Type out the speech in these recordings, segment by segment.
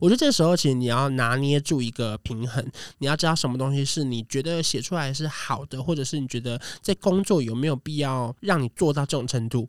我觉得这时候其实你要拿捏住一个平衡，你要知道什么东西是你觉得写出来是好的，或者是你觉得在工作有没有必要让你做到这种程度。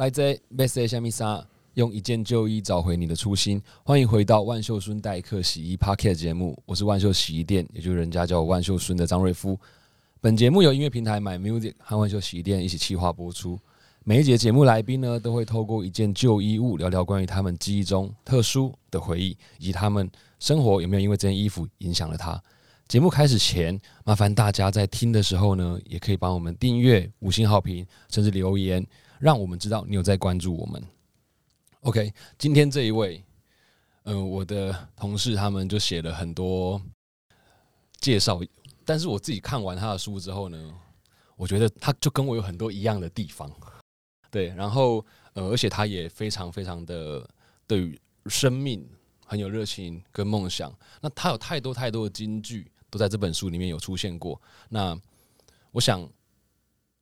来自 Best 虾米莎，用一件旧衣找回你的初心。欢迎回到万秀孙代客洗衣 Parket 节目，我是万秀洗衣店，也就是人家叫我万秀孙的张瑞夫。本节目由音乐平台 My Music 和万秀洗衣店一起企划播出。每一节节目来宾呢，都会透过一件旧衣物聊聊关于他们记忆中特殊的回忆，以及他们生活有没有因为这件衣服影响了他。节目开始前，麻烦大家在听的时候呢，也可以帮我们订阅、五星好评，甚至留言。让我们知道你有在关注我们。OK，今天这一位，嗯，我的同事他们就写了很多介绍，但是我自己看完他的书之后呢，我觉得他就跟我有很多一样的地方。对，然后呃，而且他也非常非常的对于生命很有热情跟梦想。那他有太多太多的金句都在这本书里面有出现过。那我想。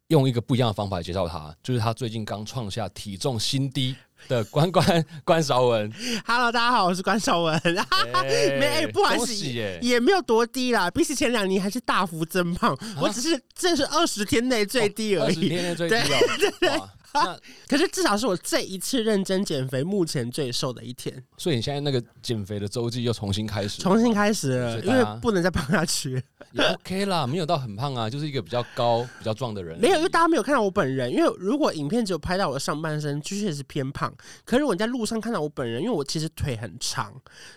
用一个不一样的方法介绍他，就是他最近刚创下体重新低的关关关少文。Hello，大家好，我是关少文。没，不好意思，也没有多低啦，比起前两年还是大幅增胖。我只是这是二十天内最低而已，二十天内最低哦。可是至少是我这一次认真减肥目前最瘦的一天。所以你现在那个减肥的周记又重新开始，重新开始了，因为不能再胖下去。也 OK 啦，没有到很胖啊，就是一个比较高、比较壮的人。没有，因为大家没有看到我本人。因为如果影片只有拍到我的上半身，确实是偏胖。可是我在路上看到我本人，因为我其实腿很长，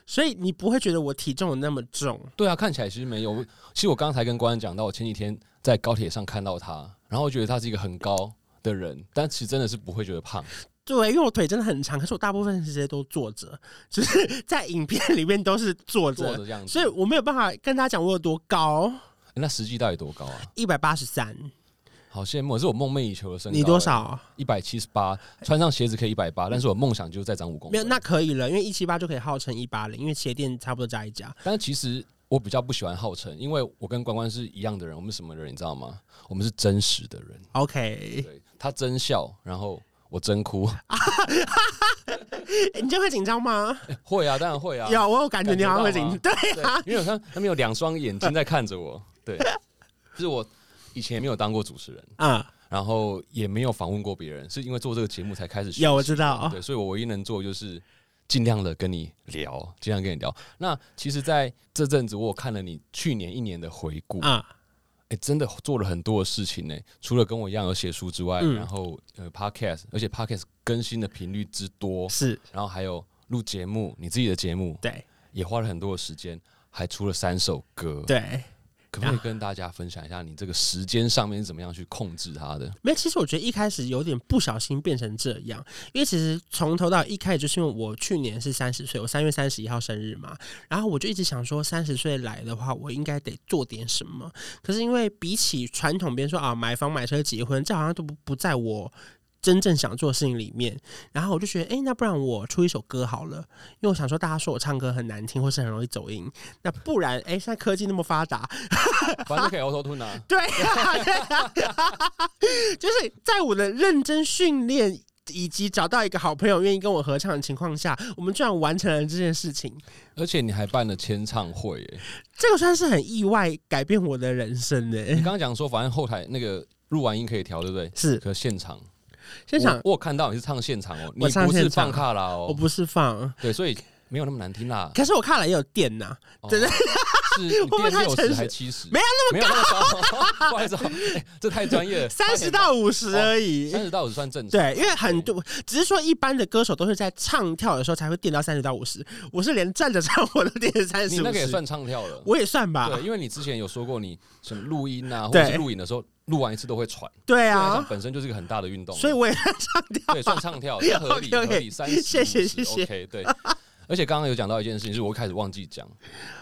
所以你不会觉得我体重有那么重。对啊，看起来其实没有。其实我刚才跟官人讲到，我前几天在高铁上看到他，然后我觉得他是一个很高。的人，但其实真的是不会觉得胖。对，因为我腿真的很长，可是我大部分时间都坐着，就是 在影片里面都是坐着这样子，所以我没有办法跟他讲我有多高。那实际到底多高啊？一百八十三，好羡慕，是我梦寐以求的身高。你多少？一百七十八，穿上鞋子可以一百八，但是我梦想就是再长五公分。没有，那可以了，因为一七八就可以号称一八零，因为鞋垫差不多加一加。但是其实。我比较不喜欢号称，因为我跟关关是一样的人。我们什么人，你知道吗？我们是真实的人。OK，对他真笑，然后我真哭。你就会紧张吗？会啊，当然会啊。有，我有感觉你好像会紧张。对啊，因为他他们有两双眼睛在看着我。对，就是我以前也没有当过主持人啊，然后也没有访问过别人，是因为做这个节目才开始。有，我知道。对，所以我唯一能做就是。尽量的跟你聊，尽量跟你聊。那其实，在这阵子，我看了你去年一年的回顾啊，哎，真的做了很多的事情呢。除了跟我一样有写书之外，然后呃，podcast，而且 podcast 更新的频率之多是，然后还有录节目，你自己的节目，对，也花了很多的时间，还出了三首歌，对。可不可以跟大家分享一下你这个时间上面是怎么样去控制它的？没有，其实我觉得一开始有点不小心变成这样，因为其实从头到一开始就是因为我去年是三十岁，我三月三十一号生日嘛，然后我就一直想说三十岁来的话，我应该得做点什么。可是因为比起传统，别人说啊买房买车结婚，这好像都不不在我。真正想做的事情里面，然后我就觉得，哎，那不然我出一首歌好了，因为我想说，大家说我唱歌很难听，或是很容易走音，那不然，哎，现在科技那么发达，反正可以 auto tune 啊。对，就是在我的认真训练以及找到一个好朋友愿意跟我合唱的情况下，我们居然完成了这件事情。而且你还办了签唱会，哎，这个算是很意外改变我的人生呢。你刚刚讲说，反正后台那个录完音可以调，对不对？是，可现场。现场，我看到你是唱现场哦，你不是放卡拉哦，我不是放，对，所以没有那么难听啦。可是我看了也有电呐，真的，是电六十还七十，没有那么高，不好意思，这太专业了，三十到五十而已，三十到五十算正常。对，因为很多只是说一般的歌手都是在唱跳的时候才会电到三十到五十，我是连站着唱我都电三十，你那个也算唱跳了，我也算吧，对，因为你之前有说过你什么录音啊，或者是录影的时候。录完一次都会喘，对啊，本身就是一个很大的运动，所以我也唱跳，对，算唱跳，合理合理，三十，谢谢谢谢，OK，对。而且刚刚有讲到一件事情，是我开始忘记讲，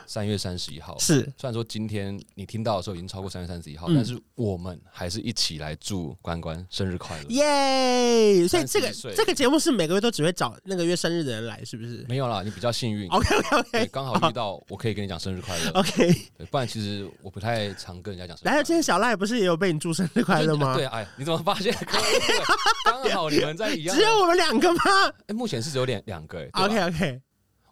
三月三十一号。是虽然说今天你听到的时候已经超过三月三十一号，嗯但是我们还是一起来祝关关生日快乐。耶！所以这个31岁这个节目是每个月都只会找那个月生日的人来，是不是没有啦，你比较幸运，？OK OK 刚好遇到我可以跟你讲生日快乐。OK。对，不然其实我不太常跟人家讲生日快来，乐。今天小赖不是也有被你祝生日快乐吗？对，哎，你怎么发现？刚好你们在一样的。只有我们两个吗哎，目前是只有两两个，哎？OK OK，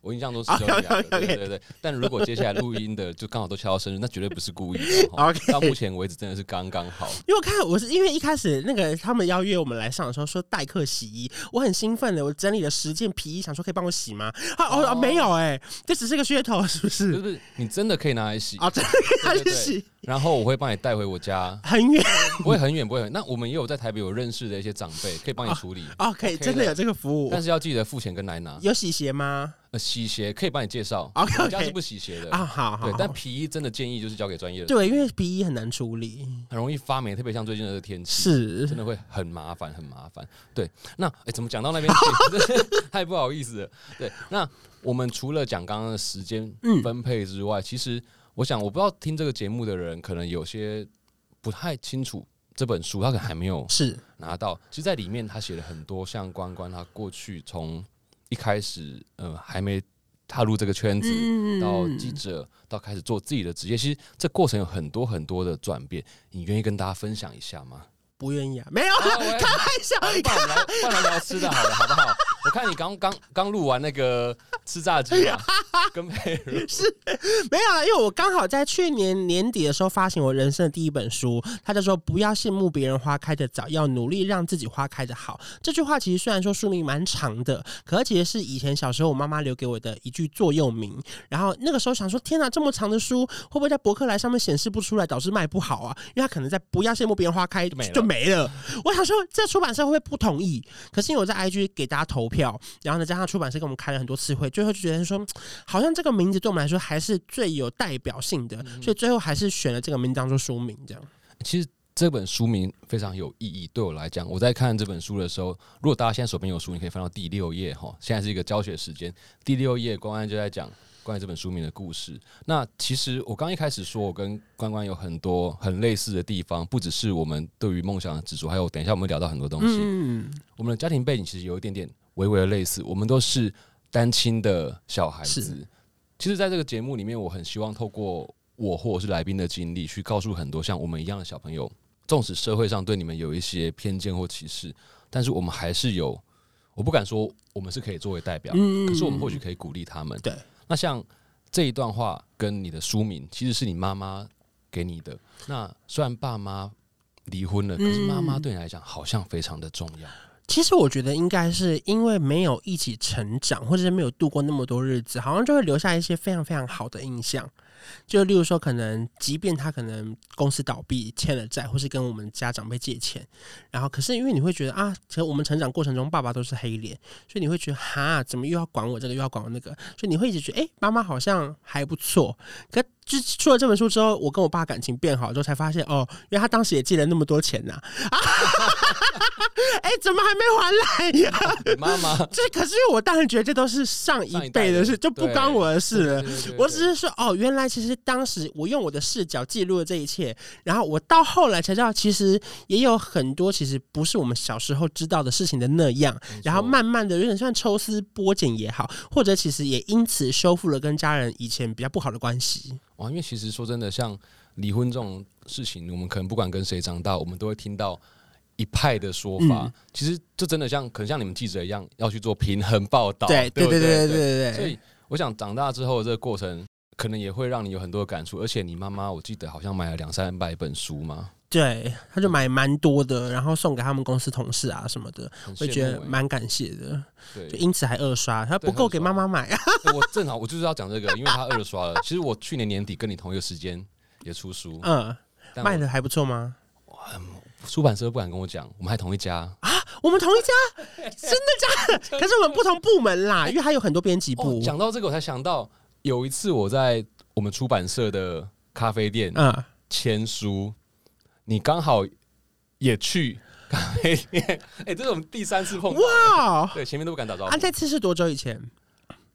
我印象都是只有两个，OK，OK，OK 对对对。但如果接下来录音的就刚好都敲到生日，那绝对不是故意的。哈 OK 到目前为止真的是刚刚好。因为我看我是因为一开始那个他们邀约我们来上的时候说代客洗衣，我很兴奋的，我整理了十件皮衣，想说可以帮我洗吗？啊哦没有哎，这只是个噱头，是不？就是不是你真的可以拿来洗，哦，真的可以拿对对对去洗，然后我会帮你带回我家，很远不会很远，不会很。那我们也有在台北有认识的一些长辈，可以帮你处理，哦，可以真的有这个服务但。是要记得付钱跟来拿。有洗鞋吗？呃，洗鞋可以帮你介绍。我家是不洗鞋的。啊，好好，对，但皮衣真的建议就是交给专业的，对，因为皮衣很难处理，很容易发霉，特别像最近的这个天气。是。真的会很麻烦，很麻烦。对，那哎、怎么讲到那边？太不好意思了。对，那我们除了讲刚刚的时间嗯。分配之外，其实我想，我不知道听这个节目的人，可能有些不太清楚这本书，他可能还没有是。拿到。其实，在里面他写了很多像关关他过去从一开始呃还没踏入这个圈子，嗯到记者，到开始做自己的职业，其实这过程有很多很多的转变。你愿意跟大家分享一下吗？不愿意啊，没有啊 开玩笑，不然我们来，不然来聊吃的好了，好不好？我看你刚刚刚录完那个吃炸鸡啊，跟佩 是没有啊，因为我刚好在去年年底的时候发行我人生的第一本书，他就说“不要羡慕别人花开的早，要努力让自己花开的好”。这句话其实虽然说书名蛮长的，可其实是以前小时候我妈妈留给我的一句座右铭。然后那个时候想说，天哪，这么长的书会不会在博客来上面显示不出来，导致卖不好啊？因为他可能在“不要羡慕别人花开”就没了就没了。我想说，这出版社会不会不同意？可是因为我在 IG 给大家投票，然后呢，加上出版社跟我们开了很多次会，最后就觉得说，好像这个名字对我们来说还是最有代表性的，所以最后还是选了这个名字当做书名，这样。其实这本书名非常有意义，对我来讲，我在看这本书的时候，如果大家现在手边有书，你可以翻到第六页哈。现在是一个教学时间，第六页关关就在讲关于这本书名的故事。那其实我刚一开始说，我跟关关有很多很类似的地方，不只是我们对于梦想的执着，还有等一下我们会聊到很多东西。嗯，我们的家庭背景其实有一点点微微的类似，我们都是单亲的小孩子是。其实，在这个节目里面，我很希望透过我或者是来宾的经历，去告诉很多像我们一样的小朋友，纵使社会上对你们有一些偏见或歧视，但是我们还是有，我不敢说我们是可以作为代表，嗯可是我们或许可以鼓励他们。对，那像这一段话跟你的书名，其实是你妈妈给你的。那虽然爸妈离婚了，可是妈妈对你来讲好像非常的重要。其实我觉得应该是因为没有一起成长，或者是没有度过那么多日子，好像就会留下一些非常非常好的印象。就例如说，可能即便他可能公司倒闭欠了债，或是跟我们家长辈借钱，然后可是因为你会觉得啊，其实我们成长过程中爸爸都是黑脸，所以你会觉得哈，怎么又要管我这个，又要管我那个，所以你会一直觉得，哎、妈妈好像还不错。可就出了这本书之后，我跟我爸感情变好之后，才发现哦，因为他当时也借了那么多钱呐、啊，哎、怎么还没还来呀？妈妈 这可是因为我当然觉得这都是上一辈的事，就不关我的事了。我只是说，哦，原来其实当时我用我的视角记录了这一切，然后我到后来才知道，其实也有很多其实不是我们小时候知道的事情的那样，然后慢慢的有点像抽丝剥茧也好，或者其实也因此修复了跟家人以前比较不好的关系。哇，因为其实说真的，像离婚这种事情，我们可能不管跟谁长大，我们都会听到一派的说法。嗯其实这真的像，可能像你们记者一样，要去做平衡报道。对对对不对对对对所以我想长大之后的这个过程，可能也会让你有很多的感触。而且你妈妈，我记得好像买了两三百本书嘛，对，他就买蛮多的，然后送给他们公司同事啊什么的，很会觉得蛮感谢的，对就。因此还二刷，他不够给妈妈买啊。欸我正好我就是要讲这个，因为他二刷了。其实我去年年底跟你同一个时间也出书，嗯，卖的还不错吗？出版社不敢跟我讲，我们还同一家啊。我们同一家，真的假的？可是我们不同部门啦，因为还有很多编辑哦部。讲到这个，我才想到有一次我在我们出版社的咖啡店嗯，签书，你刚好也去咖啡店。哎、这是我们第三次碰到。哇，对，前面都不敢打招呼。啊，这次是多久以前？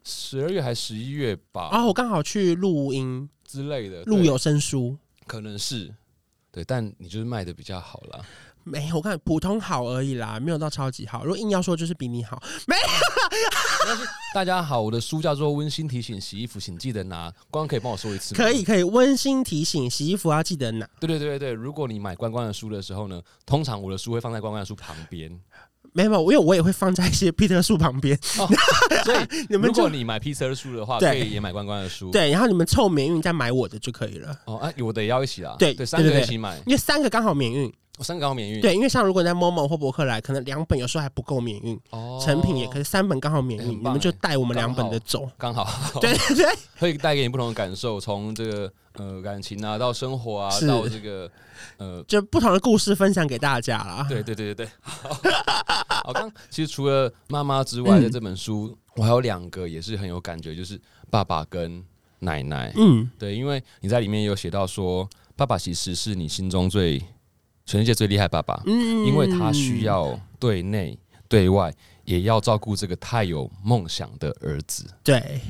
十二月还十一月吧，哦我刚好去录音，之类的，对录有声书。可能是对，但你就是卖的比较好啦。没有，我看普通好而已啦，没有到超级好。如果硬要说，就是比你好。没有大家好，我的书叫做《温馨提醒：洗衣服请记得拿》，光可以帮我说一次吗？可以，可以，温馨提醒，洗衣服要记得拿。对对对对对，如果你买关关的书的时候呢，通常我的书会放在关关的书旁边，没有，因为我也会放在一些 Peter 树旁边。所以 你们如果你买 P 车的书的话，可以也买关关的书。对，然后你们凑免运再买我的就可以了。哦，啊，我的也要一起啦。对对，三个一起买，因为三个刚好免运，我三个刚好免运。对，因为像如果你在 Momo 或博客来，可能两本有时候还不够免运，哦，成品也可以三本刚好免运，你们就哎带我们两本的走。刚好，对 对对，会带给你不同的感受，从这个呃感情啊，到生活啊，到这个呃，就不同的故事分享给大家啦。对对对对对。好，我刚其实除了妈妈之外的嗯这本书，我还有两个也是很有感觉，就是爸爸跟奶奶。嗯，对，因为你在里面有写到说，爸爸其实是你心中最全世界最厉害爸爸，嗯因为他需要对内对外也要照顾这个太有梦想的儿子。对，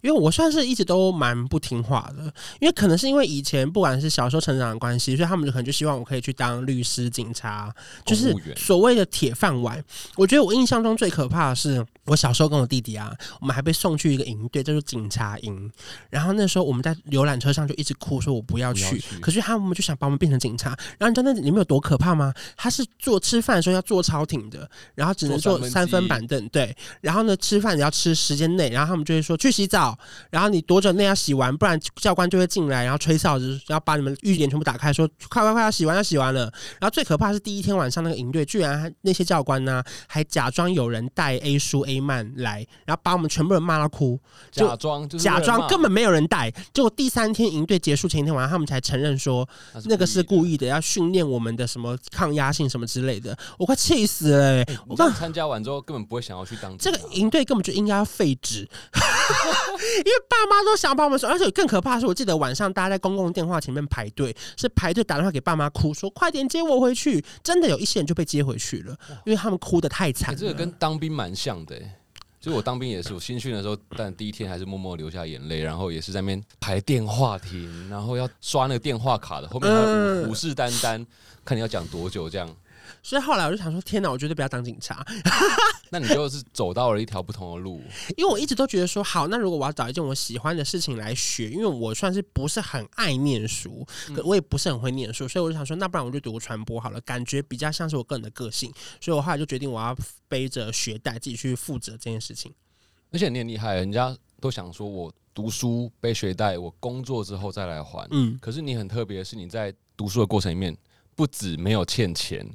因为我算是一直都蛮不听话的，因为可能是因为以前不管是小时候成长的关系，所以他们就可能就希望我可以去当律师、警察，就是所谓的铁饭碗。我觉得我印象中最可怕的是，我小时候跟我弟弟啊，我们还被送去一个营队，叫做警察营。然后那时候我们在游览车上就一直哭，说我不要去。可是他们就想把我们变成警察。然后你知道那里面有多可怕吗？他是坐吃饭的时候要坐超挺的，然后只能坐三分板凳，对。然后呢，吃饭也要吃时间内，然后他们就会说去洗澡，然后你多久内要洗完，不然教官就会进来，然后吹哨子，然后把你们浴帘全部打开，说快快快要洗完要洗完了。然后最可怕是第一天晚上那个营队，居然还那些教官呢还假装有人带 A 书 A 漫来，然后把我们全部人骂到哭，就假装就是假装根本没有人带。结果第三天营队结束前一天晚上，他们才承认说那个是故意意的，要训练我们的什么抗压性什么之类的。我快气死了。我刚参加完之后，根本不会想要去当这个营队根本就应该要废止，因为爸妈都想把我们说，而且更可怕的是，我记得晚上大家在公共电话前面排队，是排队打电话给爸妈哭，说快点接我回去。真的有一些人就被接回去了，因为他们哭的太惨这个跟当兵蛮像的、就我当兵也是，我新训的时候，但第一天还是默默流下眼泪，然后也是在那边排电话亭，然后要刷那个电话卡的，后面还虎视眈眈，看你要讲多久这样。所以后来我就想说，天哪，我绝对不要当警察，那你就是走到了一条不同的路。因为我一直都觉得说，好，那如果我要找一件我喜欢的事情来学，因为我算是不是很爱念书，可我也不是很会念书，所以我就想说，那不然我就读传播好了，感觉比较像是我个人的个性，所以我后来就决定我要背着学贷自己去负责这件事情。而且你很厉害，人家都想说我读书背学贷，我工作之后再来还。嗯，可是你很特别的是，你在读书的过程里面，不止没有欠钱，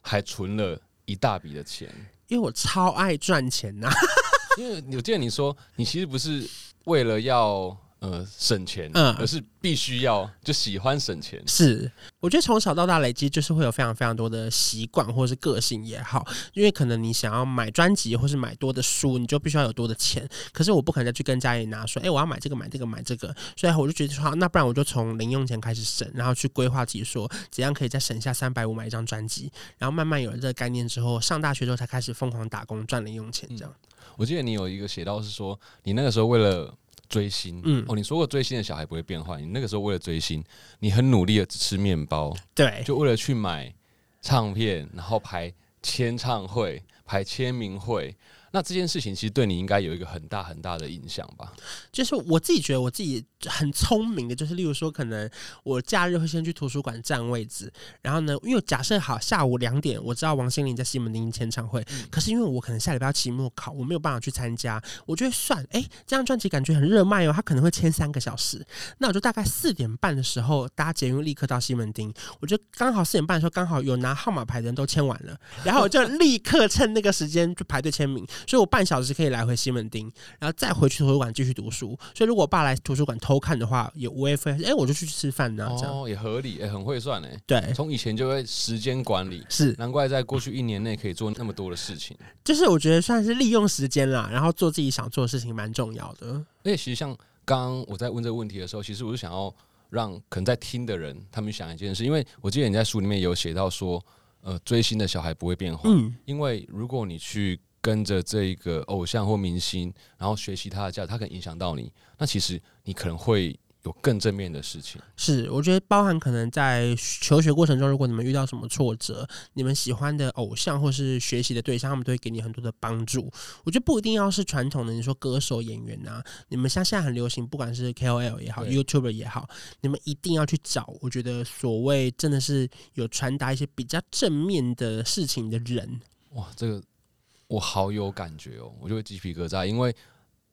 还存了一大笔的钱。因为我超爱赚钱呐、因为我记得你说，你其实不是为了要呃省钱，嗯而是必须要就喜欢省钱。是，我觉得从小到大累积就是会有非常非常多的习惯或者是个性也好，因为可能你想要买专辑或是买多的书，你就必须要有多的钱。可是我不可能再去跟家里拿说，哎、我要买这个买这个买这个，所以我就觉得说，那不然我就从零用钱开始省，然后去规划自己说怎样可以再省下三百五买一张专辑，然后慢慢有了这个概念之后，上大学之后才开始疯狂打工赚零用钱，这样。我记得你有一个写到是说，你那个时候为了追星，嗯哦，你说过追星的小孩不会变坏，你那个时候为了追星，你很努力的吃面包，对，就为了去买唱片，然后排签唱会、排签名会。那这件事情其实对你应该有一个很大很大的影响吧？就是我自己觉得我自己很聪明的，就是例如说，可能我假日会先去图书馆占位置，然后呢，因为假设好下午两点，我知道王心凌在西门町签唱会，可是因为我可能下礼拜要期末考，我没有办法去参加，我就会算，哎、这张专辑感觉很热卖哦，他可能会签三个小时，那我就大概四点半的时候搭捷运立刻到西门町，我就刚好四点半的时候刚好有拿号码牌的人都签完了，然后我就立刻趁那个时间就排队签名，所以我半小时可以来回西门町。然后再回去图书馆继续读书。所以如果我爸来图书馆偷看的话，也无非哎，我就去吃饭呢、这样哦，也合理，哎、很会算哎。对，从以前就会时间管理，是，难怪在过去一年内可以做那么多的事情。就是我觉得算是利用时间啦，然后做自己想做的事情，蛮重要的。而且其实像刚刚我在问这个问题的时候，其实我是想要让可能在听的人他们想一件事，因为我记得你在书里面有写到说，呃，追星的小孩不会变坏，嗯，因为如果你去跟着这一个偶像或明星，然后学习他的价值，他可能影响到你，那其实你可能会有更正面的事情。是，我觉得包含可能在求学过程中，如果你们遇到什么挫折，你们喜欢的偶像或是学习的对象，他们都会给你很多的帮助。我觉得不一定要是传统的，你说歌手、演员啊，你们像现在很流行，不管是 KOL 也好，YouTuber 也好，你们一定要去找。我觉得所谓真的是有传达一些比较正面的事情的人，哇，这个我好有感觉哦，我就会鸡皮疙瘩，因为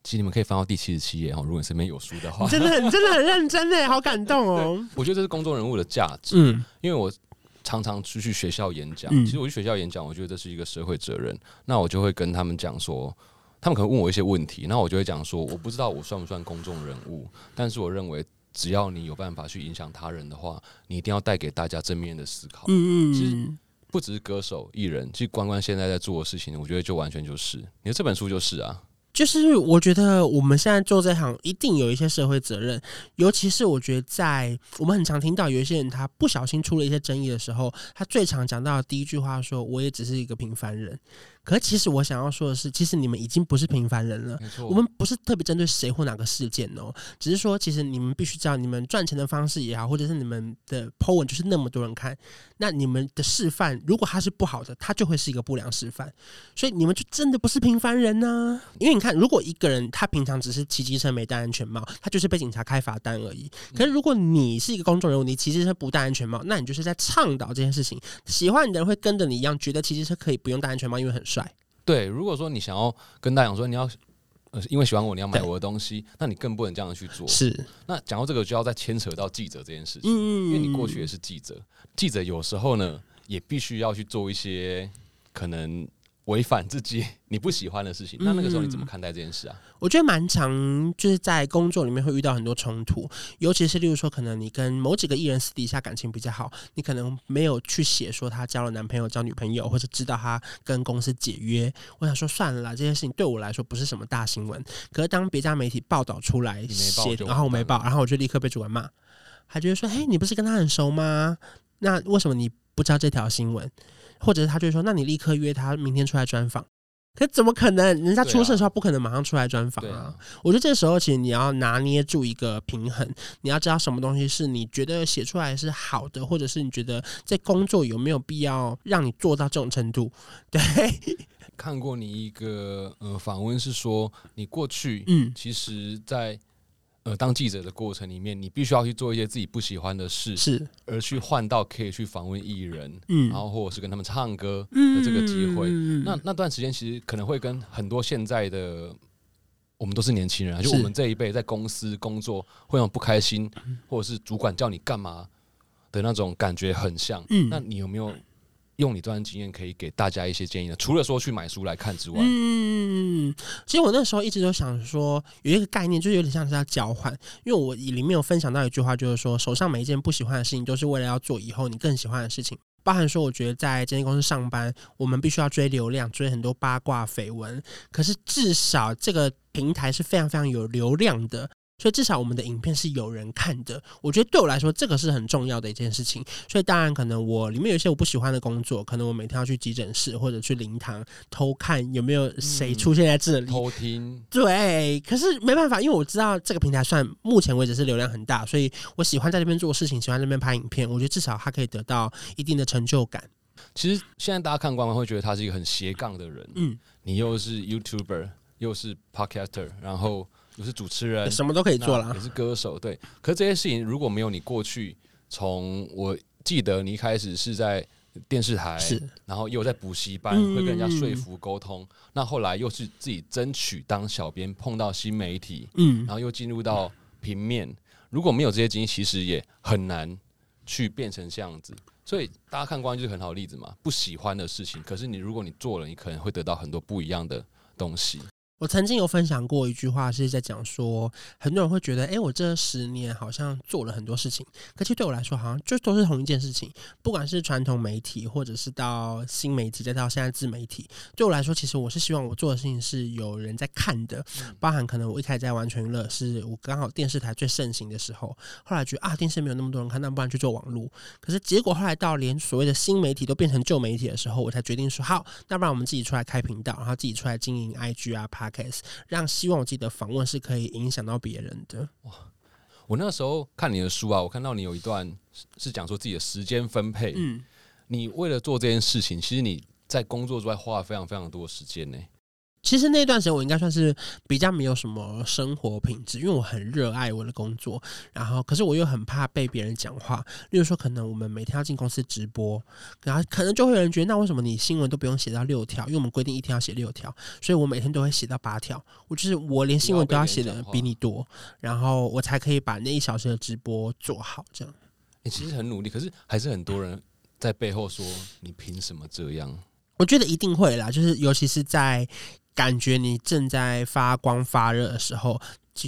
其实你们可以翻到第七十七页哈，如果你身边有书的话，真的很真的很认真哎，好感动哦。我觉得这是公众人物的价值。嗯因为我常常出去学校演讲，嗯其实我去学校演讲，我觉得这是一个社会责任。那我就会跟他们讲说，他们可能问我一些问题，那我就会讲说，我不知道我算不算公众人物，但是我认为。只要你有办法去影响他人的话，你一定要带给大家正面的思考。嗯其嗯，不只是歌手、艺人，其实关关现在在做的事情，我觉得就完全就是，你说这本书就是啊，就是我觉得我们现在做这行一定有一些社会责任，尤其是我觉得在我们很常听到有一些人他不小心出了一些争议的时候，他最常讲到的第一句话说：“我也只是一个平凡人。”可是其实我想要说的是，其实你们已经不是平凡人了。没错。我们不是特别针对谁或哪个事件哦，只是说，其实你们必须知道，你们赚钱的方式也好，或者是你们的 po 文就是那么多人看，那你们的示范如果它是不好的，它就会是一个不良示范。所以你们就真的不是平凡人呐、因为你看，如果一个人他平常只是骑机车没戴安全帽，他就是被警察开罚单而已。可是如果你是一个公众人物，你骑机车不戴安全帽，那你就是在倡导这件事情。喜欢你的人会跟着你一样，觉得骑机车可以不用戴安全帽，因为很帅。对，如果说你想要跟大家讲说你要，呃，因为喜欢我，你要买我的东西，那你更不能这样去做。是，那讲到这个，就要再牵扯到记者这件事情，嗯。因为你过去也是记者，记者有时候呢也必须要去做一些可能违反自己 你不喜欢的事情。那那个时候你怎么看待这件事啊？我觉得蛮常就是在工作里面会遇到很多冲突，尤其是例如说，可能你跟某几个艺人私底下感情比较好，你可能没有去写说他交了男朋友、交女朋友，或者知道他跟公司解约。我想说算了啦，这件事情对我来说不是什么大新闻。可是当别家媒体报道出来写，然后我没报，然后我就立刻被主管骂，还觉得说，嘿，你不是跟他很熟吗？那为什么你不知道这条新闻？或者是他就说，那你立刻约他明天出来专访。可怎么可能？人家出事的时候不可能马上出来专访啊啊！，我觉得这时候其实你要拿捏住一个平衡，你要知道什么东西是你觉得写出来是好的，或者是你觉得在工作有没有必要让你做到这种程度。对，看过你一个呃访问是说，你过去嗯，其实在，呃当记者的过程里面，你必须要去做一些自己不喜欢的事，是，而去换到可以去访问艺人，嗯，然后或者是跟他们唱歌的嗯这个机会。嗯那那段时间其实可能会跟很多现在的我们都是年轻人啊，就我们这一辈在公司工作会让不开心，或者是主管叫你干嘛的那种感觉很像。嗯那你有没有用你这段经验可以给大家一些建议呢？除了说去买书来看之外，嗯，其实我那时候一直都想说，有一个概念，就是有点像是要交换。因为我里面有分享到一句话，就是说，手上每一件不喜欢的事情，都是为了要做以后你更喜欢的事情。包含说，我觉得在经纪公司上班，我们必须要追流量，追很多八卦绯闻。可是至少这个平台是非常非常有流量的，所以至少我们的影片是有人看的。我觉得对我来说，这个是很重要的一件事情。所以当然，可能我里面有一些我不喜欢的工作，可能我每天要去急诊室或者去灵堂偷看有没有谁出现在这里。偷听，对，可是没办法，因为我知道这个平台算目前为止是流量很大，所以我喜欢在这边做事情，喜欢在这边拍影片。我觉得至少他可以得到一定的成就感。其实现在大家看官官会觉得他是一个很斜杠的人，嗯，你又是 YouTuber，又是 Podcaster，然后又是主持人，什么都可以做啦那也。是歌手，对。可是这些事情如果没有你过去，从我记得你一开始是在电视台，是，然后又在补习班，嗯会跟人家说服沟通，那后来又是自己争取当小编，碰到新媒体，嗯然后又进入到平面，如果没有这些经历，其实也很难去变成这样子。所以大家看光就是很好的例子嘛，不喜欢的事情，可是你如果你做了，你可能会得到很多不一样的东西。我曾经有分享过一句话，是在讲说，很多人会觉得，哎，我这十年好像做了很多事情，可其实对我来说，好像就都是同一件事情。不管是传统媒体，或者是到新媒体，再到现在自媒体，对我来说，其实我是希望我做的事情是有人在看的。包含可能我一开始在完全娱乐，是我刚好电视台最盛行的时候，后来觉得啊，电视没有那么多人看，那不然去做网络。可是结果后来到连所谓的新媒体都变成旧媒体的时候，我才决定说，好，那不然我们自己出来开频道，然后自己出来经营 IG 啊、让希望我自己的访问是可以影响到别人的。哇！我那时候看你的书啊，我看到你有一段是讲说自己的时间分配。嗯，你为了做这件事情，其实你在工作之外花了非常非常多时间呢。其实那段时间我应该算是比较没有什么生活品质，因为我很热爱我的工作，然后可是我又很怕被别人讲话。例如说，可能我们每天要进公司直播，然后可能就会有人觉得，那为什么你新闻都不用写到六条？因为我们规定一天要写六条，所以我每天都会写到八条。我就是我连新闻都要写的比你多，然后我才可以把那一小时的直播做好。这样，你其实很努力，可是还是很多人在背后说你凭什么这样？我觉得一定会啦，就是尤其是在。感觉你正在发光发热的时候，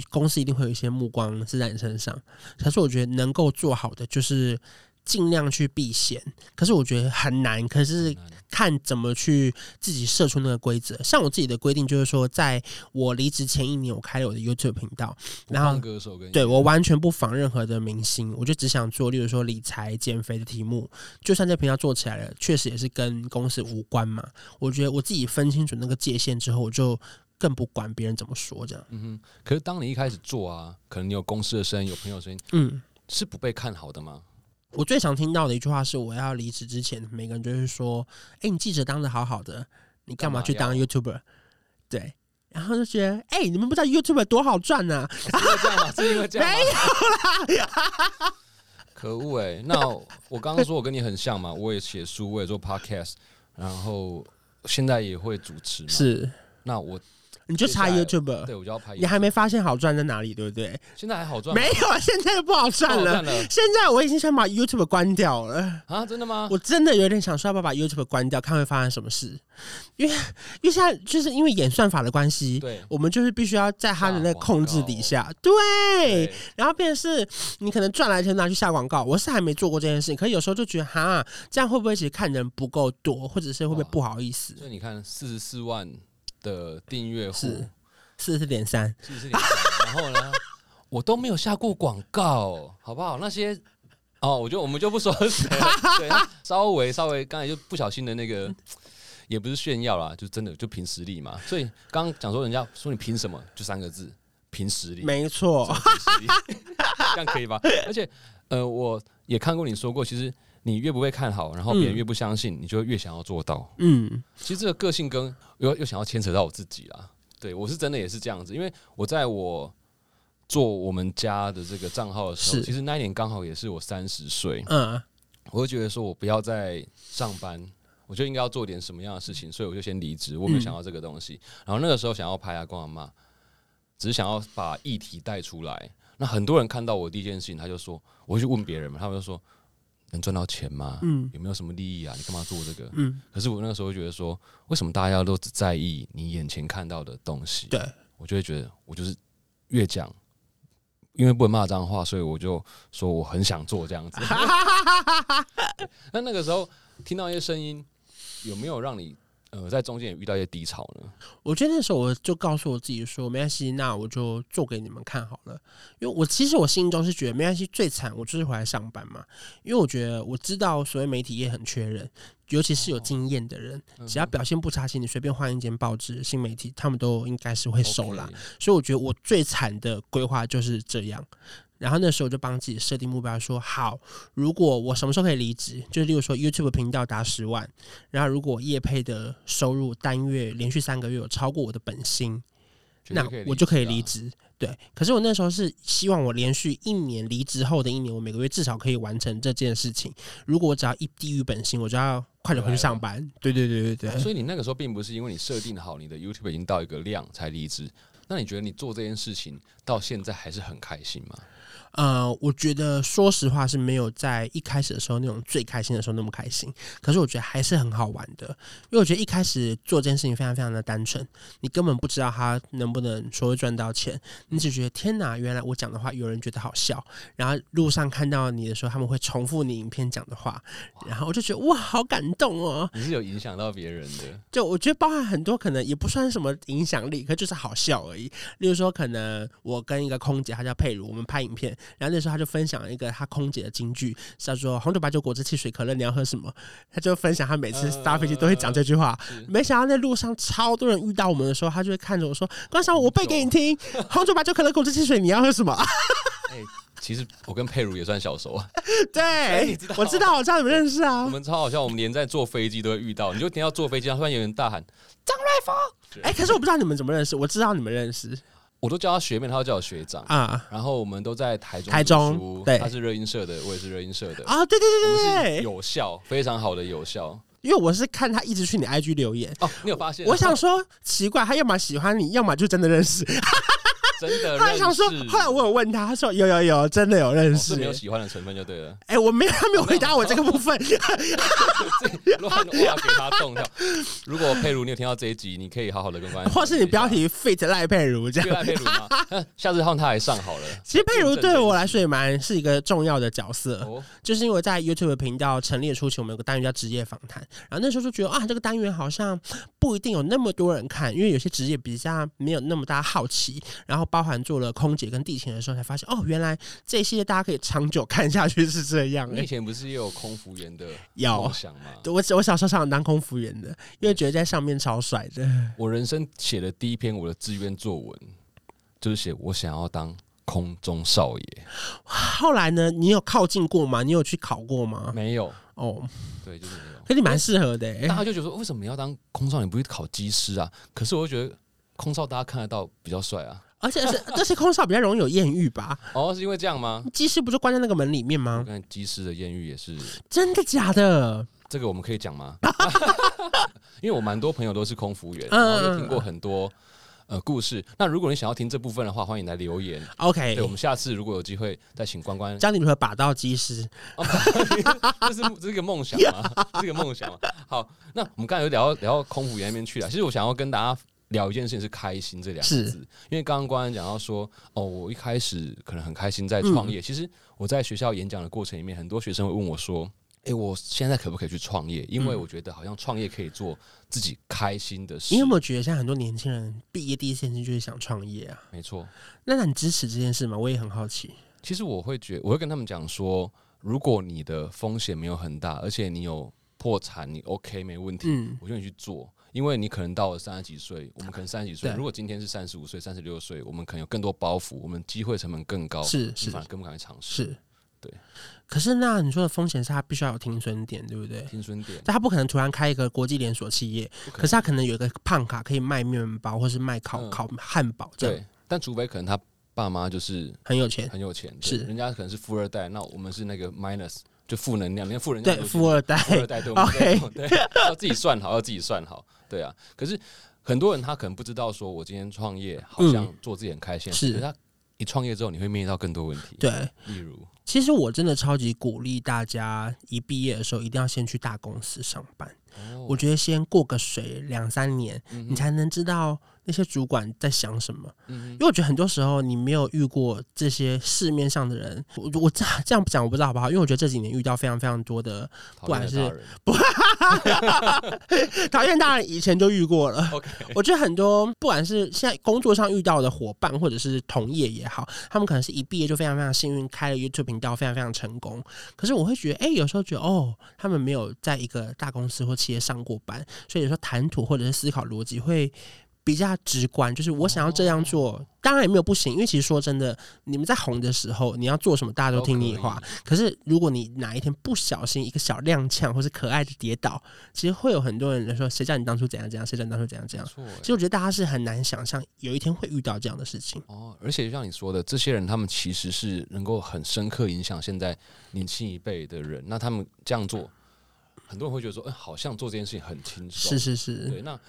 公司一定会有一些目光是在你身上。可是我觉得能够做好的就是。尽量去避险，可是我觉得很难。可是看怎么去自己设出那个规则。像我自己的规定就是说，在我离职前一年，我开了我的 YouTube 频道，然后歌手对我完全不仿任何的明星，我就只想做，例如说理财、减肥的题目。就算这频道做起来了，确实也是跟公司无关嘛。我觉得我自己分清楚那个界限之后，我就更不管别人怎么说这样。嗯哼。可是当你一开始做啊，可能你有公司的声音，有朋友声音，嗯，是不被看好的吗？我最常听到的一句话是：我要离职之前，每个人就是说：“哎，你记者当的好好的，你干嘛去当 YouTuber？” 对，然后就觉得：“哎，你们不知道 YouTuber 多好赚呢？”是因为这样吗？是因为这样？没有啦！可恶哎！那我刚刚说我跟你很像嘛，我也写书，我也做 Podcast，然后现在也会主持。是，那我。你就查 YouTube，对我就要拍。你还没发现好赚在哪里，对不对？现在还好赚？没有，啊现在就不好赚了。现在我已经想把 YouTube 关掉了啊！真的吗？我真的有点想说，要不要把 YouTube 关掉，看会发生什么事？因为因为现在就是因为演算法的关系，对，我们就是必须要在他的那个控制底下，对。然后便是你可能赚来钱拿去下广告，我是还没做过这件事情，可是有时候就觉得哈，这样会不会其实看人不够多，或者是会不会不好意思？所以你看，四十四万的订阅户。四十点三，四十点三。然后呢，我都没有下过广告，好不好？那些哦，我就我们就不说谁，对，稍微稍微刚才就不小心的那个，也不是炫耀啦，就真的就凭实力嘛。所以刚刚讲说人家说你凭什么，就三个字，凭实力。没错，这样可以吧？而且呃，我也看过你说过，其实你越不被看好，然后别人越不相信，你就越想要做到。嗯，其实这个个性跟又又想要牵扯到我自己啦。对，我是真的也是这样子，因为我在我做我们家的这个账号的时候，其实那一年刚好也是我三十岁，嗯，我就觉得说我不要再上班，我就应该要做点什么样的事情，所以我就先离职。我没有想到这个东西，然后那个时候想要拍阿公阿妈，只是想要把议题带出来。那很多人看到我第一件事情，他就说，我去问别人嘛，他们就说。能赚到钱吗？嗯，有没有什么利益啊？你干嘛做这个？嗯，可是我那个时候会觉得说，为什么大家都只在意你眼前看到的东西？对，我就会觉得我就是越讲，因为不能骂脏话，所以我就说我很想做这样子。那那个时候听到一些声音，有没有让你？呃，在中间也遇到一些低潮呢。我觉得那时候我就告诉我自己说，没关系，那我就做给你们看好了。因为我其实我心中是觉得没关系，最惨我就是回来上班嘛。因为我觉得我知道所谓媒体业很缺人，尤其是有经验的人，只要表现不差，请你随便换一间报纸、新媒体，他们都应该是会收啦。所以我觉得我最惨的规划就是这样。然后那时候就帮自己设定目标，说好，如果我什么时候可以离职，就是例如说 YouTube 频道达十万，然后如果业配的收入单月连续三个月有超过我的本薪，那我就可以离职。对，可是我那时候是希望我连续一年离职后的一年，我每个月至少可以完成这件事情。如果我只要一低于本薪，我就要快点回去上班。对对对对对。所以你那个时候并不是因为你设定好你的 YouTube 已经到一个量才离职。那你觉得你做这件事情到现在还是很开心吗？呃，我觉得说实话是没有在一开始的时候那种最开心的时候那么开心，可是我觉得还是很好玩的，因为我觉得一开始做这件事情非常非常的单纯，你根本不知道他能不能说会赚到钱，你只觉得天哪，原来我讲的话有人觉得好笑，然后路上看到你的时候，他们会重复你影片讲的话，然后我就觉得哇，好感动哦。你是有影响到别人的，就我觉得包含很多可能也不算什么影响力，可就是好笑而已。例如说，可能我跟一个空姐，她叫佩如，我们拍影片。然后那时候他就分享了一个他空姐的金句，叫做“红酒、白酒、果汁、汽水、可乐，你要喝什么？”他就分享他每次搭飞机都会讲这句话。没想到在路上超多人遇到我们的时候，他就会看着我说：“关少，我背给你听，红酒、白酒、可乐、果汁、汽水，你要喝什么？” 哎，其实我跟佩如也算小熟啊。对，我知道，我知道你们认识啊。我们超好笑，我们连在坐飞机都会遇到。你就听到坐飞机上突然有人大喊“张瑞峰”，哎，可是我不知道你们怎么认识，我知道你们认识。我都叫他学妹，他叫我学长啊。然后我们都在台中，台中对，他是热音社的，我也是热音社的啊。对对对对对，有效，非常好的有效。因为我是看他一直去你 IG 留言哦，你有发现？我想说奇怪，他要么喜欢你，要么就真的认识。真的，他想说，后来我有问他，他说有有有，真的有认识，没有喜欢的成分就对了。哎，我没有，他没有回答我这个部分。乱话给他动掉。如果佩如你有听到这一集，你可以好好的跟关系，或是你标题 fit 赖佩如这样。赖佩如吗？下次让他来上好了。其实佩如对我来说也蛮是一个重要的角色，就是因为在 YouTube 频道成立初期，我们有个单元叫职业访谈，然后那时候就觉得啊，这个单元好像不一定有那么多人看，因为有些职业比较没有那么大好奇，然后。包含做了空姐跟地勤的时候，才发现哦，原来这些大家可以长久看下去是这样。你以前不是也有空服员的梦想吗？我我小时候想想当空服员的，因为觉得在上面超帅的。我人生写的第一篇我的志愿作文，就是写我想要当空中少爷。后来呢？你有靠近过吗？你有去考过吗？没有哦，对，就是没有。可你蛮适合的。大家就觉得说，为什么要当空少？你不会考机师啊？可是我就觉得空少大家看得到比较帅啊。而且是 这些空少比较容易有艳遇吧？哦，是因为这样吗？机师不就关在那个门里面吗？看机师的艳遇也是真的假的？这个我们可以讲吗？因为我蛮多朋友都是空服员，然后也听过很多呃故事。那如果你想要听这部分的话，欢迎来留言。OK，对，我们下次如果有机会再请关关教你如何把到机师。这是这是个梦想吗？这个梦想。好，那我们刚才有聊到聊到空服员那边去了。其实我想要跟大家。聊一件事情是开心这两个字，因为刚刚关讲到说，哦，我一开始可能很开心在创业。其实我在学校演讲的过程里面，很多学生会问我说，哎，我现在可不可以去创业？因为我觉得好像创业可以做自己开心的事。你有没有觉得现在很多年轻人毕业第一件事就是想创业啊？没错。那那你支持这件事吗？我也很好奇。其实我会觉，我会跟他们讲说，如果你的风险没有很大，而且你有破产，你 OK 没问题，我就你去做。因为你可能到了三十几岁，我们可能三十几岁。如果今天是三十五岁、三十六岁，我们可能有更多包袱，我们机会成本更高，是是，反而更不敢尝试。是，对。可是那你说的风险是他必须要有停损点，对不对？停损点，但他不可能突然开一个国际连锁企业，可是他可能有一个胖卡可以卖面包，或是卖烤烤汉堡。对，但除非可能他爸妈就是很有钱，很有钱，是人家可能是富二代，那我们是那个 minus。就负能量，连富人对富二代，富二代对，OK，对，要自己算好，要自己算好，对啊。可是很多人他可能不知道，说我今天创业好像做自己很开心，是他一创业之后，你会面临到更多问题，对，例如，其实我真的超级鼓励大家，一毕业的时候一定要先去大公司上班，我觉得先过个水两三年，你才能知道。那些主管在想什么？因为我觉得很多时候你没有遇过这些市面上的人，我我这这样讲我不知道好不好？因为我觉得这几年遇到非常非常多的，不管是不 讨厌大人，以前就遇过了。我觉得很多不管是现在工作上遇到的伙伴，或者是同业也好，他们可能是一毕业就非常非常幸运开了 YouTube 频道，非常非常成功。可是我会觉得，哎，有时候觉得哦，他们没有在一个大公司或企业上过班，所以有时候谈吐或者是思考逻辑会。比较直观，就是我想要这样做，当然也没有不行。因为其实说真的，你们在红的时候，你要做什么，大家都听你话。可是如果你哪一天不小心一个小踉跄，或是可爱的跌倒，其实会有很多人说：“谁叫你当初怎样怎样？谁叫你当初怎样怎样？”其实我觉得大家是很难想象有一天会遇到这样的事情。哦，而且就像你说的，这些人他们其实是能够很深刻影响现在年轻一辈的人。那他们这样做，很多人会觉得说：“哎，好像做这件事情很轻松。”是是是，对那。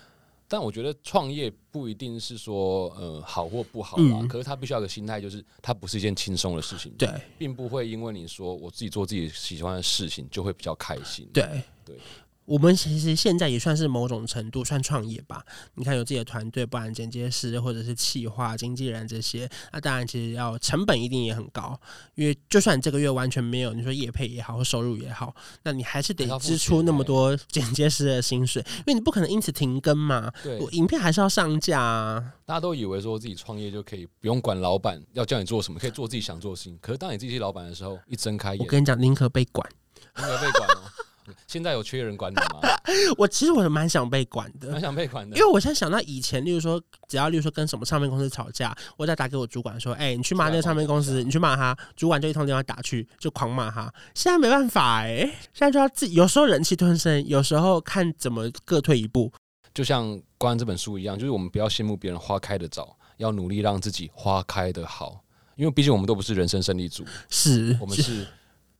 但我觉得创业不一定是说呃好或不好啦，嗯可是它必须要有个心态，就是它不是一件轻松的事情，对并不会因为你说我自己做自己喜欢的事情就会比较开心。对对。我们其实现在也算是某种程度算创业吧。你看有自己的团队，不然剪接师或者是企划、经纪人这些，那当然其实要成本一定也很高。因为就算这个月完全没有，你说业配也好或收入也好，那你还是得支出那么多剪接师的薪水，因为你不可能因此停更嘛。对，我影片还是要上架啊。大家都以为说自己创业就可以不用管老板要叫你做什么，可以做自己想做的事情。可是当你自己是老板的时候，一睁开眼，我跟你讲，宁可被管。宁可被管哦。现在有缺人管你吗？我其实我是蛮想被管的蛮，想被管的因。为我现在想到以前，例如说，只要例如说跟什么唱片公司吵架，我再打给我主管说，哎、你去骂那个唱片公司，你去骂他，主管就一通电话打去，就狂骂他。现在没办法哎、现在就要自己，有时候忍气吞声，有时候看怎么各退一步。就像《关》这本书一样，就是我们不要羡慕别人花开的早，要努力让自己花开的好。因为毕竟我们都不是人生胜利组，是，我们是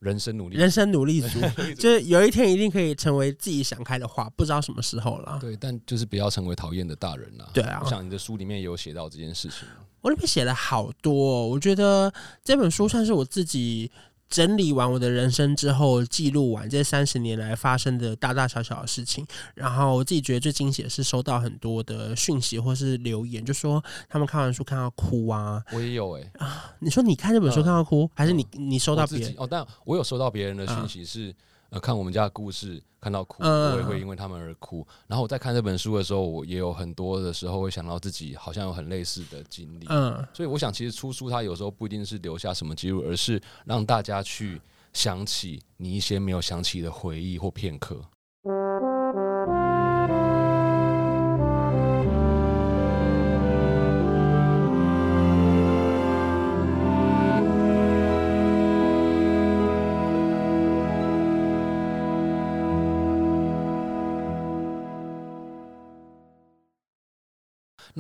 人生努力。人生努力组，努力组就是有一天一定可以成为自己想开的话，不知道什么时候了。对，但就是不要成为讨厌的大人啦。对啊我想你的书里面也有写到这件事情。我里面写了好多哦、我觉得这本书算是我自己整理完我的人生之后，记录完这三十年来发生的大大小小的事情。然后我自己觉得最惊喜的是收到很多的讯息或是留言，就说他们看完书看到哭啊。我也有哎、你说你看这本书嗯看到哭，还是你你收到别人？哦，但我有收到别人的讯息是，呃，看我们家的故事看到哭，嗯我也会因为他们而哭。然后我在看这本书的时候，我也有很多的时候会想到自己好像有很类似的经历。嗯，所以我想，其实出书它有时候不一定是留下什么记录，而是让大家去想起你一些没有想起的回忆或片刻。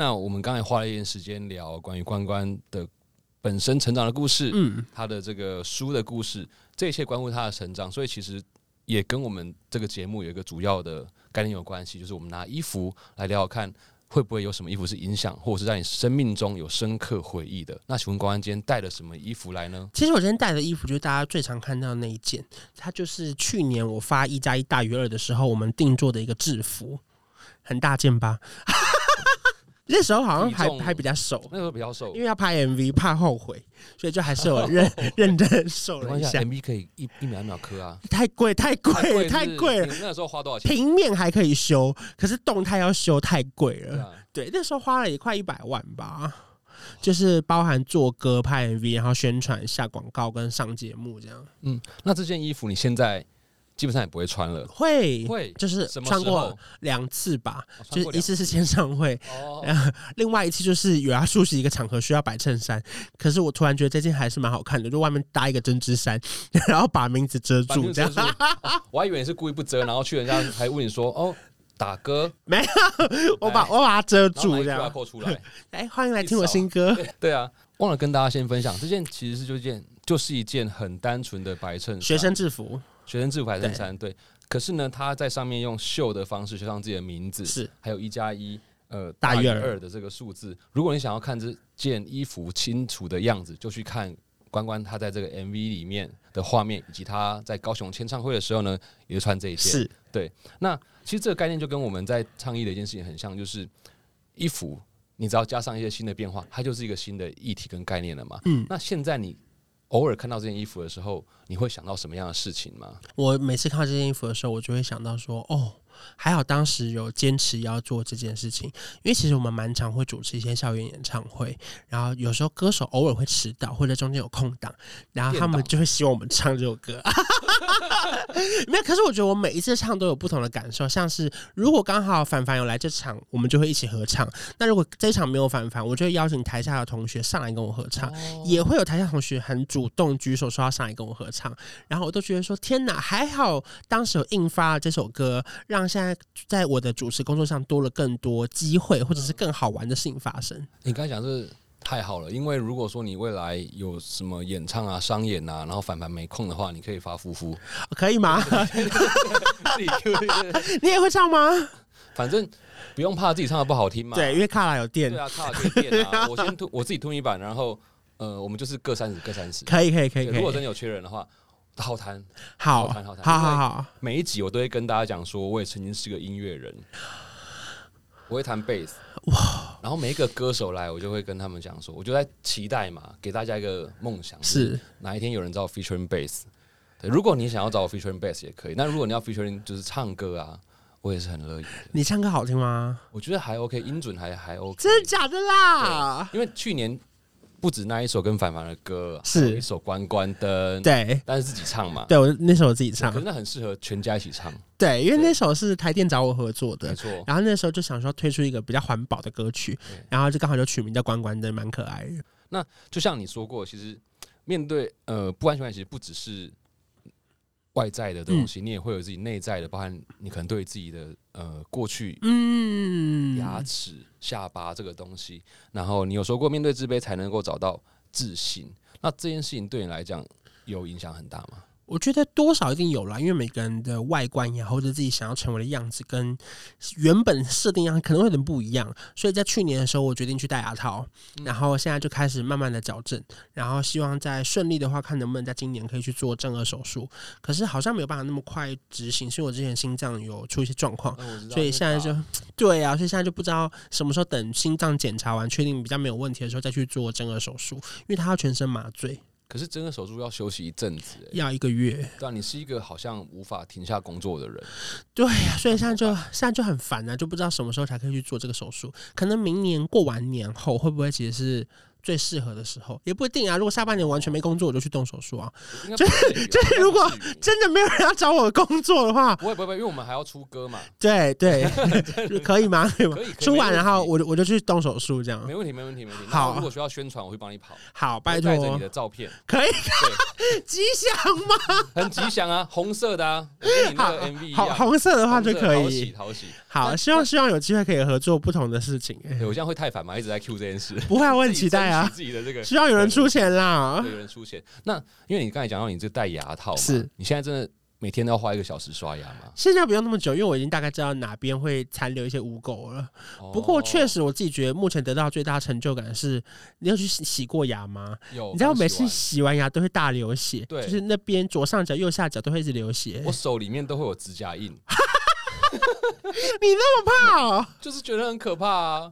那我们刚才花了一点时间聊关于关关的本身成长的故事，嗯，他的这个书的故事，这一切关乎他的成长，所以其实也跟我们这个节目有一个主要的概念有关系，就是我们拿衣服来聊聊看，会不会有什么衣服是影响，或者是在你生命中有深刻回忆的。那请问关关今天带了什么衣服来呢？其实我今天带的衣服就是大家最常看到的那一件，它就是去年我发一加一大于二的时候，我们定做的一个制服，很大件吧？那时候好像还还比较瘦，那时候比较瘦因，为要拍 MV 怕后悔，所以就还是有认 认真瘦了一下。，MV 可以一一秒一秒磕啊，太贵，太贵了，太贵了。你那时候花多少钱？平面还可以修，可是动态要修太贵了。对啊，对，那时候花了也快一百万吧，就是包含做歌、拍 MV，然后宣传、下广告跟上节目这样。嗯，那这件衣服你现在基本上也不会穿了，会会就是穿过？两次吧，就是一次是签唱会，哦，另外一次就是有要出席一个场合需要白衬衫，可是我突然觉得这件还是蛮好看的，就外面搭一个针织衫，然后把名字遮把住这样。我还以为你是故意不遮，然后去人家还问你说 哦。打歌没有，我把我把它遮住这样出来。哎，欢迎来听我新歌。对啊，忘了跟大家先分享，这件其实是就一件就是一件很单纯的白衬衫，学生制服学生制服白衬衫。对，可是呢，他在上面用绣的方式绣上自己的名字，是还有一加一呃大于二二的这个数字。如果你想要看这件衣服清楚的样子，就去看关关他在这个 MV 里面的画面，以及他在高雄签唱会的时候呢，也是穿这一件。是对那其实这个概念就跟我们在倡议的一件事情很像，就是衣服，你只要加上一些新的变化，它就是一个新的议题跟概念了嘛。嗯那现在你偶尔看到这件衣服的时候，你会想到什么样的事情吗？我每次看到这件衣服的时候，我就会想到说，哦，还好当时有坚持要做这件事情，因为其实我们蛮常会主持一些校园演唱会，然后有时候歌手偶尔会迟到，或者中间有空档，然后他们就会希望我们唱这首歌。没有，可是我觉得我每一次唱都有不同的感受，像是如果刚好凡凡有来这场，我们就会一起合唱；那如果这一场没有凡凡，我就会邀请台下的同学上来跟我合唱。哦也会有台下同学很主动举手说要上来跟我合唱，然后我都觉得说天哪，还好当时有印发了这首歌，让现在在我的主持工作上多了更多机会，或者是更好玩的事情发生。你刚才讲这太好了，因为如果说你未来有什么演唱啊、商演啊，然后凡凡没空的话，你可以发夫妇 可以吗？你也会唱吗？反正不用怕自己唱的不好听嘛。对，因为卡拉有电对，啊，卡拉有电啊。我先吞，我自己吞一版，然后呃，我们就是各三十，各三十。可以可以可以如果真的有缺人的话，好谈。好，好谈好谈好好好，每一集我都会跟大家讲说，我也曾经是个音乐人，我会弹贝斯。哇！然后每一个歌手来，我就会跟他们讲说，我就在期待嘛，给大家一个梦想，是哪一天有人找我 featuring bass。对，如果你想要找我 featuring bass 也可以，那如果你要 featuring 就是唱歌啊，我也是很乐意的。你唱歌好听吗？我觉得还 OK，音准还还 OK。真的假的啦？因为去年不止那一首跟凡凡的歌，是一首关关灯，，对但是自己唱嘛，对，我那首我自己唱可是，那很适合全家一起唱，对，因为那首是台电找我合作的。没错。然后那时候就想说推出一个比较环保的歌曲，然后就刚好就取名叫《关关灯》，蛮可爱的。那就像你说过，其实面对呃不安全感，其实不只是外在的东西，你也会有自己内在的，包含你可能对自己的呃过去嗯，牙齿、下巴这个东西。然后你有说过，面对自卑才能够找到自信。那这件事情对你来讲有影响很大吗？我觉得多少一定有啦，因为每个人的外观呀，或者自己想要成为的样子，跟原本设定样可能会有点不一样。所以在去年的时候，我决定去戴牙套，然后现在就开始慢慢的矫正，然后希望在顺利的话，看能不能在今年可以去做正颌手术。可是好像没有办法那么快执行，是因为我之前心脏有出一些状况。呃所以现在就对啊，所以现在就不知道什么时候等心脏检查完，确定比较没有问题的时候再去做正颌手术，因为他要全身麻醉，可是真的手术要休息一阵子、欸，要一个月。对啊，你是一个好像无法停下工作的人，对呀、所以现在就现在就很烦啊，就不知道什么时候才可以去做这个手术。可能明年过完年后，会不会其实是最适合的时候？也不一定啊。如果下半年完全没工作，我就去动手术啊。就 应该不至于就是如果真的没有人要找我工作的话，不会不会，不会因为我们还要出歌嘛，对对，可以吗？可以出完然后我就我就去动手术，这样没问题没问题没问题。好如果需要宣传，我会帮你跑，好，拜托带着你的照片，可以对，吉祥吗？很吉祥啊，红色的啊，跟你那好个 MV 一样，红色的话就可以。讨喜。好，希望希望有机会可以合作不同的事情。哎对我这样会太烦嘛，一直在 Q 这件事，不会啊，我很期待啊自己的这个希望有人出钱啦对。有人出钱。那因为你刚才讲到你这戴牙套嘛，是你现在真的每天都要花一个小时刷牙吗？现在不用那么久，因为我已经大概知道哪边会残留一些污垢了。不过确实实，我自己觉得目前得到最大的成就感是，你有去洗洗过牙吗？有，你知道我每次洗完洗完牙都会大流血，对就是那边左上角、右下角都会一直流血。我手里面都会有指甲印，你那么怕哦？就是觉得很可怕啊。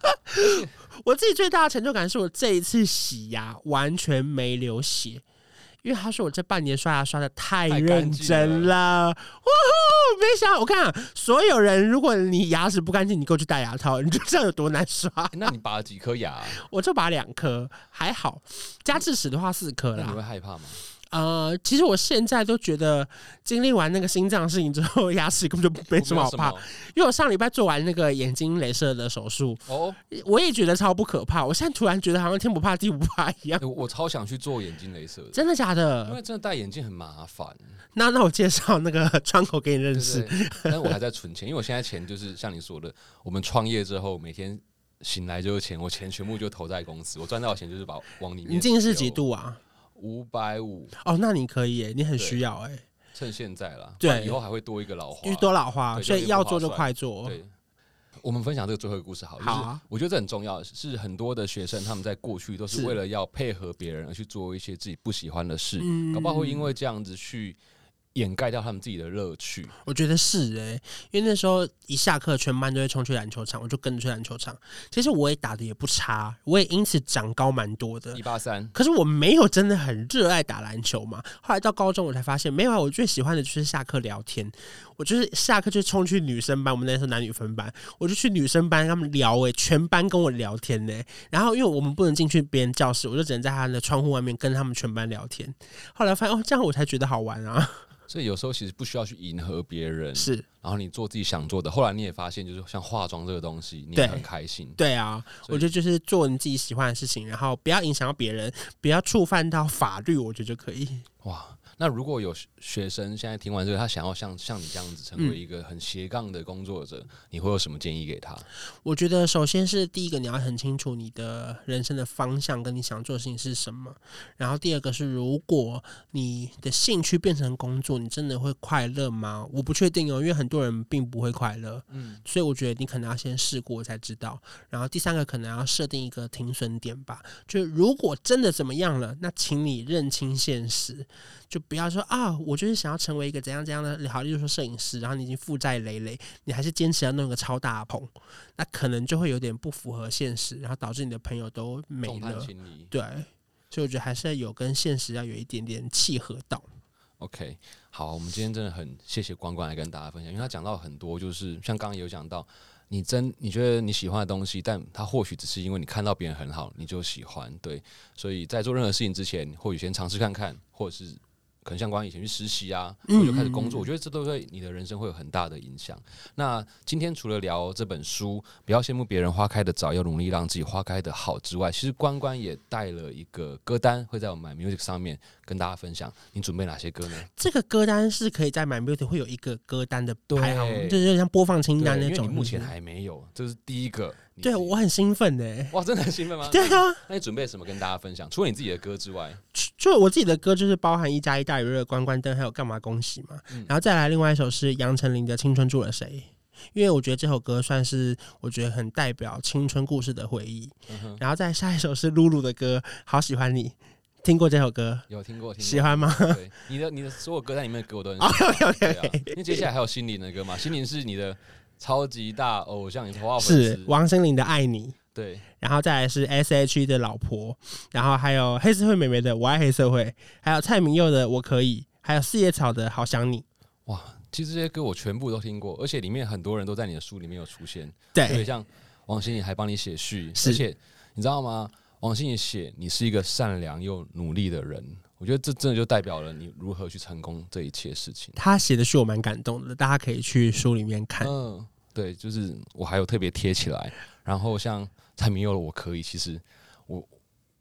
我自己最大的成就感是我这一次洗牙完全没流血。因为他说我这半年刷牙刷的太认真了，哇呼！没想到，我看、啊、所有人，如果你牙齿不干净，你给我去戴牙套，你就知道有多难刷。欸那你拔了几颗牙啊？我就拔两颗，还好，加智齿的话四颗啦你会。害怕吗？呃，其实我现在都觉得，经历完那个心脏事情之后，牙齿根本就没什么好怕。因为我上礼拜做完那个眼睛镭射的手术，哦。我也觉得超不可怕。我现在突然觉得好像天不怕地不怕一样欸，我超想去做眼睛镭射的，真的假的因的？为真的戴眼镜很麻烦，那那我介绍那个 窗口给你认对识。对。但是我还在存钱，因为我现在钱就是像你说的，我们创业之后每天醒来就是钱，我钱全部就投在公司，我赚到的钱就是把往里面。你近视几？度啊？五百五，哦，那你可以耶，你很需要哎，趁现在啦，对。以后还会多一个老花。因为多老花，所以要做就快做。对，我们分享这个最后一个故事好了，好啊。就是我觉得这很重要，是很多的学生他们在过去都是是。为了要配合别人而去做一些自己不喜欢的事，嗯。搞不好会因为这样子去掩盖掉他们自己的乐趣。我觉得是哎、因为那时候一下课，全班都会冲去篮球场，我就跟着去篮球场。其实我也打的也不差，我也因此长高蛮多的一。八三，可是我没有真的很热爱打篮球嘛。后来到高中，我才发现没有啊。我最喜欢的就是下课聊天。我就是下课就冲去女生班，我们那时候男女分班，我就去女生班跟他们聊诶、全班跟我聊天呢、然后因为我们不能进去别人教室，我就只能在他的窗户外面跟他们全班聊天。后来发现哦，这样我才觉得好玩啊。所以有时候其实不需要去迎合别人，是然后你做自己想做的。后来你也发现，就是像化妆这个东西，你也很开心。对啊，我觉得就是做你自己喜欢的事情，然后不要影响到别人，不要触犯到法律，我觉得就可以。哇，那如果有学生现在听完这个，他想要像像你这样子成为一个很斜杠的工作者，你会有什么建议给他？我觉得首先是第一个，你要很清楚你的人生的方向跟你想做的事情是什么。然后第二个是，如果你的兴趣变成工作，你真的会快乐吗？我不确定哦，因为很多人并不会快乐。嗯，所以我觉得你可能要先试过才知道。然后第三个可能要设定一个停损点吧，就如果真的怎么样了，那请你认清现实，就不要说啊，我就是想要成为一个怎样怎样的好，例如说摄影师，然后你已经负债累累，你还是坚持要弄个超大棚，那可能就会有点不符合现实，然后导致你的朋友都没了。对，所以我觉得还是要有跟现实要有一点点契合到。OK，好，我们今天真的很谢谢关关来跟大家分享，因为他讲到很多，就是像刚刚有讲到。你真你觉得你喜欢的东西，但它或许只是因为你看到别人很好，你就喜欢。对，所以在做任何事情之前，或许先尝试看看，或者是。可能像关以前去实习啊，或者开始工作，我觉得这都对你的人生会有很大的影响。那今天除了聊这本书，不要羡慕别人花开的早，要努力让自己花开的好之外，其实关关也带了一个歌单，会在我们 My Music 上面跟大家分享。你准备哪些歌呢？这个歌单是可以在 My Music 会有一个歌单的排行，就是像播放清单那种。目前还没有，这是第一个。对我很兴奋呢。哇，真的很兴奋吗？对啊。那你准备什么跟大家分享？除了你自己的歌之外，就我自己的歌就是包含一加一大于二、关关灯，还有干嘛恭喜嘛。然后再来另外一首是杨丞琳的《青春住了谁》，因为我觉得这首歌算是我觉得很代表青春故事的回忆。然后再下一首是露露的歌，好喜欢你，听过这首歌？有听过，喜欢吗？对，你的你的所有歌单里面的歌我都很喜欢。OK，因为接下来还有心灵的歌嘛，心灵是你的。超级大偶像，你头发是王心凌的《爱你》，对，然后再来是 S.H.E 的老婆，然后还有黑社会美眉的《我爱黑社会》，还有蔡明佑的《我可以》，还有四叶草的《好想你》。哇，其实这些歌我全部都听过，而且里面很多人都在你的书里面有出现。对，像王心凌还帮你写序，而且你知道吗？王心凌写你是一个善良又努力的人。我觉得这真的就代表了你如何去成功这一切事情。他写的序我蛮感动的，大家可以去书里面看。嗯，对，就是我还有特别贴起来。然后像蔡明佑的《我可以》，其实我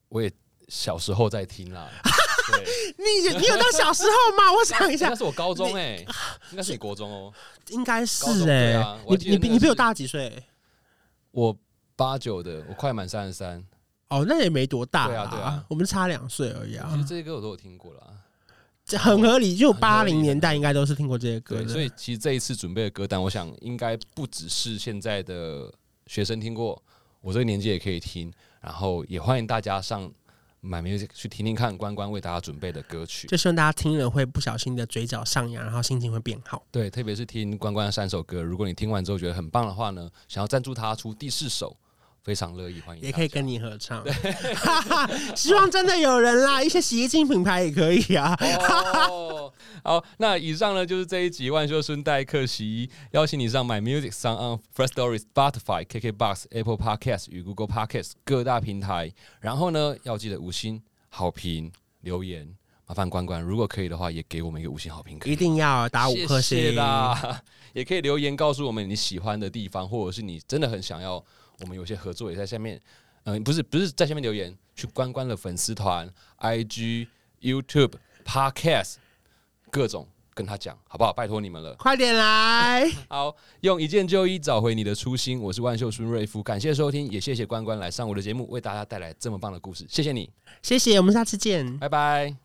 我也小时候在听啦。对，你你有到小时候吗？我想一下，那是我高中哎，应该是你国中哦，应该是哎。你你你比我大几岁？我八九的，我快满三十三。哦，那也没多大，对啊，对啊，我们差两岁而已啊。其实这些歌我都有听过了，这很合理。就八零年代应该都是听过这些歌的，所以其实这一次准备的歌单，我想应该不只是现在的学生听过，我这个年纪也可以听。然后也欢迎大家上买 music 去听听看关关为大家准备的歌曲，就希望大家听了会不小心的嘴角上扬，然后心情会变好。对，特别是听关关的三首歌，如果你听完之后觉得很棒的话呢，想要赞助他出第四首。非常乐意欢迎，也可以跟你合唱。希望真的有人啦，一些洗衣精品牌也可以啊。哦好，那以上呢就是这一集万秀孙代客洗衣，邀请你上 My Music 上 on First Story、Spotify、KKBox、Apple Podcast 与 Google Podcast 各大平台。然后呢，要记得五星好评留言，麻烦关关，如果可以的话，也给我们一个五星好评，一定要打五颗星啦。也可以留言告诉我们你喜欢的地方，或者是你真的很想要。我们有些合作也在下面，嗯，不是不是在下面留言，去关关的粉丝团、IG、YouTube、Podcast，各种跟他讲，好不好？拜托你们了，快点来！好，用一件旧衣找回你的初心。我是万秀孙瑞夫，感谢收听，也谢谢关关来上我的节目，为大家带来这么棒的故事。谢谢你，谢谢，我们下次见，拜拜。